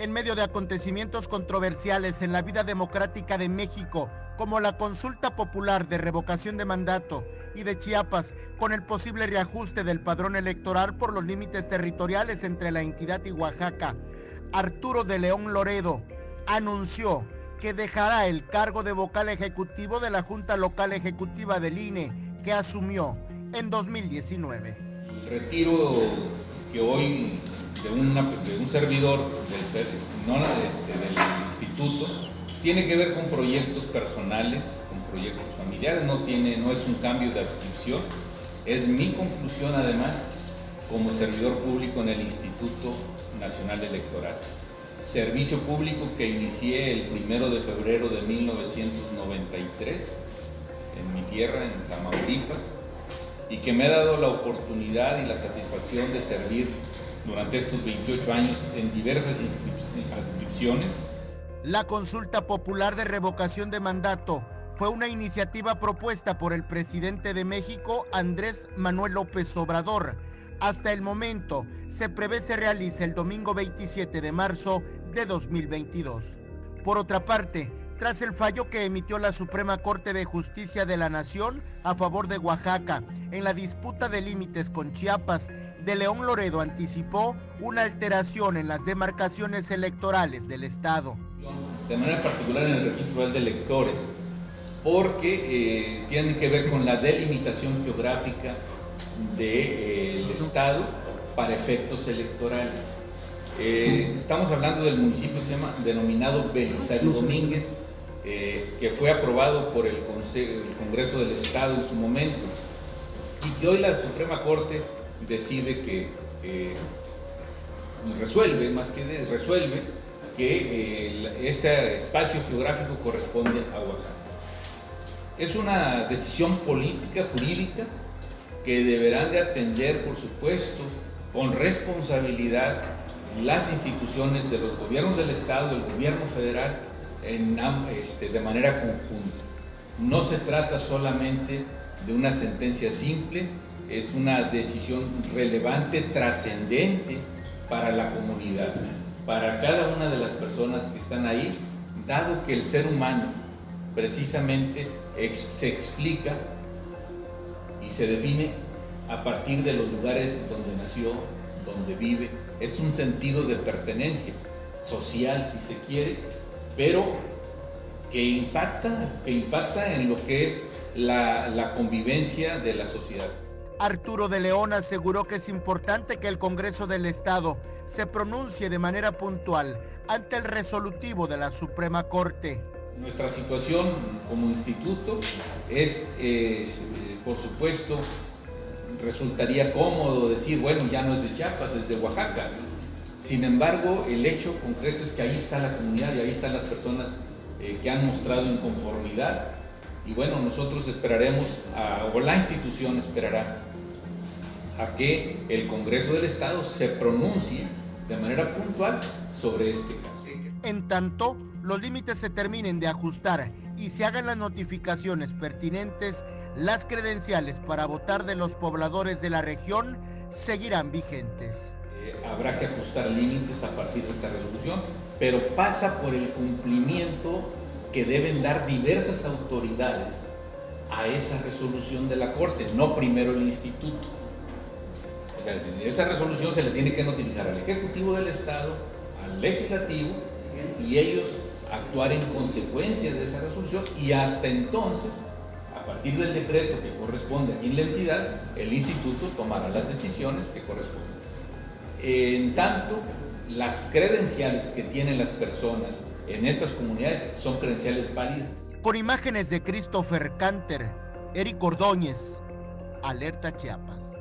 En medio de acontecimientos controversiales en la vida democrática de México, como la consulta popular de revocación de mandato y de Chiapas, con el posible reajuste del padrón electoral por los límites territoriales entre la entidad y Oaxaca, Arturo de León Loredo anunció que dejará el cargo de vocal ejecutivo de la Junta Local Ejecutiva del INE que asumió en 2019. El retiro que hoy de, un servidor del, este, del instituto tiene que ver con proyectos personales, con proyectos familiares, no, tiene, no es un cambio de adscripción, es mi conclusión además como servidor público en el Instituto Nacional Electoral. Servicio público que inicié el primero de febrero de 1993 en mi tierra, en Tamaulipas, y que me ha dado la oportunidad y la satisfacción de servir durante estos 28 años en diversas inscripciones. La consulta popular de revocación de mandato fue una iniciativa propuesta por el presidente de México, Andrés Manuel López Obrador. Hasta el momento, se prevé se realice el domingo 27 de marzo de 2022. Por otra parte, tras el fallo que emitió la Suprema Corte de Justicia de la Nación a favor de Oaxaca en la disputa de límites con Chiapas, de León Loredo anticipó una alteración en las demarcaciones electorales del Estado. De manera particular en el registro de electores, porque eh, tiene que ver con la delimitación geográfica del eh, Estado para efectos electorales. Eh, estamos hablando del municipio que se llama denominado Belisario Domínguez, eh, que fue aprobado por el, Congreso del Estado en su momento y que hoy la Suprema Corte decide que resuelve, más que resuelve, que eh, ese espacio geográfico corresponde a Oaxaca. Es una decisión política, jurídica, que deberán de atender, por supuesto, con responsabilidad las instituciones de los gobiernos del Estado, del gobierno federal, este, de manera conjunta. No se trata solamente de una sentencia simple, es una decisión relevante, trascendente para la comunidad, para cada una de las personas que están ahí, dado que el ser humano precisamente se explica y se define a partir de los lugares donde nació, donde vive. Es un sentido de pertenencia social, si se quiere, pero que impacta, que impacta en lo que es la, la convivencia de la sociedad. Arturo de León aseguró que es importante que el Congreso del Estado se pronuncie de manera puntual ante el resolutivo de la Suprema Corte. Nuestra situación como instituto es, por supuesto, resultaría cómodo decir, bueno, ya no es de Chiapas, es de Oaxaca. Sin embargo, el hecho concreto es que ahí está la comunidad y ahí están las personas eh, que han mostrado inconformidad. Y bueno, nosotros esperaremos, o la institución esperará, a que el Congreso del Estado se pronuncie de manera puntual sobre este caso. En tanto, los límites se terminen de ajustar y se hagan las notificaciones pertinentes, las credenciales para votar de los pobladores de la región seguirán vigentes. Habrá que ajustar límites a partir de esta resolución, pero pasa por el cumplimiento que deben dar diversas autoridades a esa resolución de la Corte, no primero el instituto. O sea, esa resolución se le tiene que notificar al Ejecutivo del Estado, al Legislativo, y ellos actuar en consecuencia de esa resolución y hasta entonces, a partir del decreto que corresponde aquí en la entidad, el instituto tomará las decisiones que corresponden. En tanto, las credenciales que tienen las personas en estas comunidades son credenciales válidas. Con imágenes de Christopher Canter, Eric Ordóñez, Alerta Chiapas.